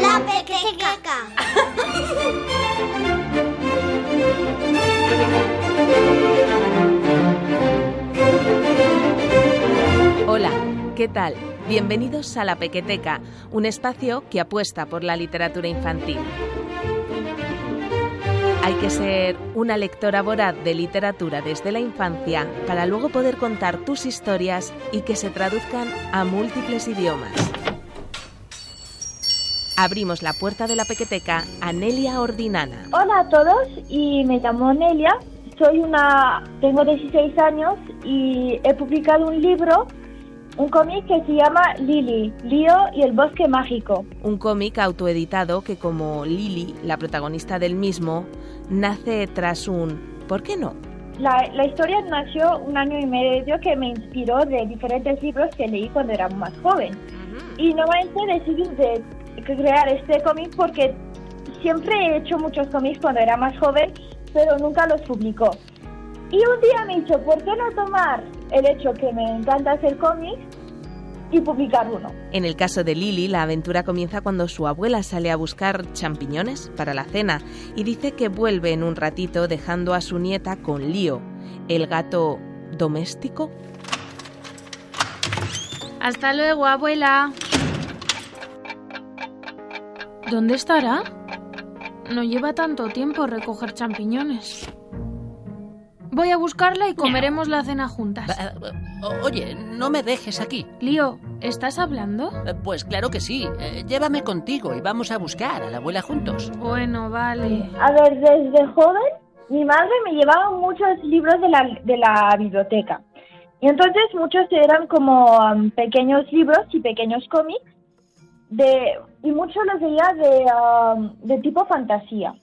La pequeteca. Hola, ¿qué tal? Bienvenidos a La Pequeteca, un espacio que apuesta por la literatura infantil. Hay que ser una lectora voraz de literatura desde la infancia para luego poder contar tus historias y que se traduzcan a múltiples idiomas. Abrimos la puerta de la pequeteca a Nelia Ordinana. Hola a todos y me llamo Nelia. Soy una, tengo 16 años y he publicado un libro, un cómic que se llama Lily, Lío y el bosque mágico. Un cómic autoeditado que como Lily, la protagonista del mismo, nace tras un ¿por qué no? La, la historia nació un año y medio que me inspiró de diferentes libros que leí cuando era más joven. Y nuevamente decidí de crear este cómic porque siempre he hecho muchos cómics cuando era más joven, pero nunca los publicó. Y un día me dicho, ¿por qué no tomar el hecho que me encanta hacer cómics y publicar uno? En el caso de Lily, la aventura comienza cuando su abuela sale a buscar champiñones para la cena y dice que vuelve en un ratito dejando a su nieta con Lío, el gato doméstico. Hasta luego, abuela. ¿Dónde estará? No lleva tanto tiempo recoger champiñones. Voy a buscarla y comeremos la cena juntas. Oye, no me dejes aquí. Lío, ¿estás hablando? Eh, Pues claro que sí. Eh, Llévame contigo y vamos a buscar a la abuela juntos. Bueno, vale. A ver, desde joven mi madre me llevaba muchos libros de la, de la biblioteca. Y entonces muchos eran como um, pequeños libros y pequeños cómics. De, y muchos los veía de, um, de tipo fantasía.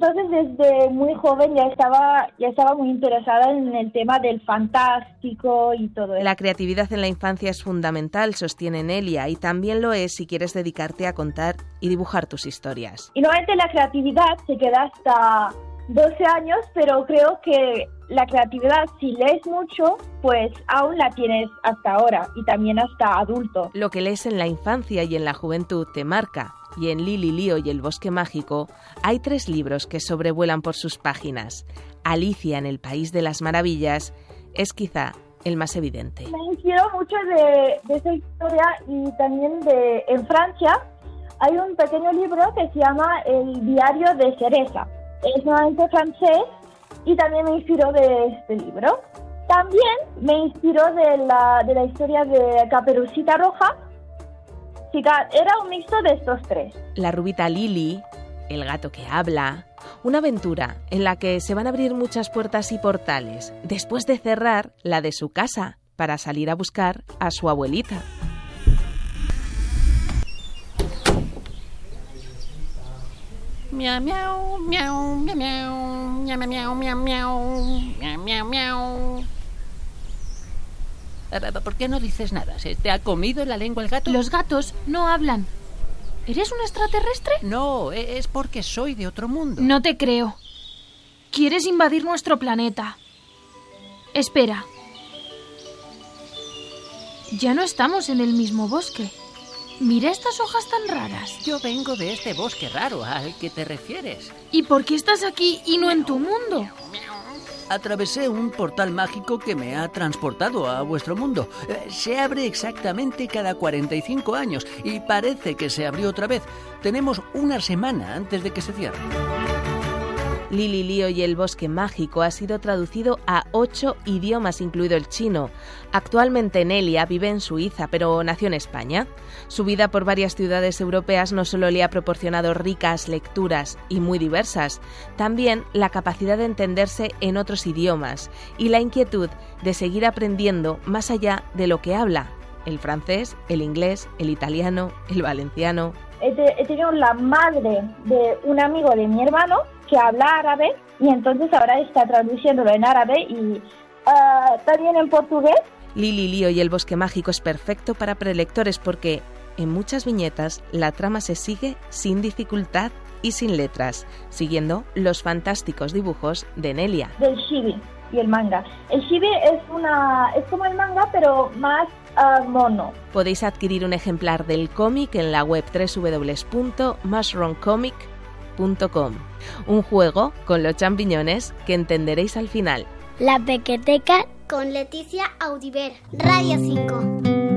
Entonces desde muy joven ya estaba, ya estaba muy interesada en el tema del fantástico y todo eso. La creatividad en la infancia es fundamental, sostiene Nelia, y también lo es si quieres dedicarte a contar y dibujar tus historias. Y normalmente la creatividad se queda hasta 12 años, pero creo que la creatividad, si lees mucho, pues aún la tienes hasta ahora y también hasta adulto. Lo que lees en la infancia y en la juventud te marca, y en Lili Lío y el Bosque Mágico hay tres libros que sobrevuelan por sus páginas. Alicia en el País de las Maravillas es quizá el más evidente. Me inspiró mucho de, de esa historia y también de en Francia hay un pequeño libro que se llama El diario de Cereza. Es nuevamente francés y también me inspiró de este libro. También me inspiró de la, de la historia de Caperucita Roja. Chica, era un mixto de estos tres. La rubita Lili, el gato que habla, una aventura en la que se van a abrir muchas puertas y portales, después de cerrar la de su casa para salir a buscar a su abuelita. Miau, miau, miau, miau, miau, miau, miau, miau, miau, miau, miau. Eh, eh, ¿Por qué no dices nada? ¿Se te ha comido la lengua el gato? Los gatos no hablan. ¿Eres un extraterrestre? No, e- es porque soy de otro mundo. No te creo. Quieres invadir nuestro planeta. Espera. Ya no estamos en el mismo bosque. Mira estas hojas tan raras. Yo vengo de este bosque raro al que te refieres. ¿Y por qué estás aquí y no en tu mundo? Atravesé un portal mágico que me ha transportado a vuestro mundo. Eh, Se abre exactamente cada 45 años y parece que se abrió otra vez. Tenemos una semana antes de que se cierre. Lili Lío y el Bosque Mágico ha sido traducido a ocho idiomas, incluido el chino. Actualmente Nelia vive en Suiza, pero nació en España. Su vida por varias ciudades europeas no solo le ha proporcionado ricas lecturas y muy diversas, también la capacidad de entenderse en otros idiomas y la inquietud de seguir aprendiendo más allá de lo que habla. El francés, el inglés, el italiano, el valenciano. He, te- he tenido la madre de un amigo de mi hermano que habla árabe y entonces ahora está traduciéndolo en árabe y ah, también en portugués. Lili Lío y el Bosque Mágico es perfecto para prelectores porque en muchas viñetas la trama se sigue sin dificultad y sin letras, siguiendo los fantásticos dibujos de Nelia. del shibi y el manga. El shibi es una es como el manga pero más ah, mono. Podéis adquirir un ejemplar del cómic en la web www.mushroomcomic.com. Un juego con los champiñones que entenderéis al final. La Pequeteca con Leticia Audiver, Radio 5.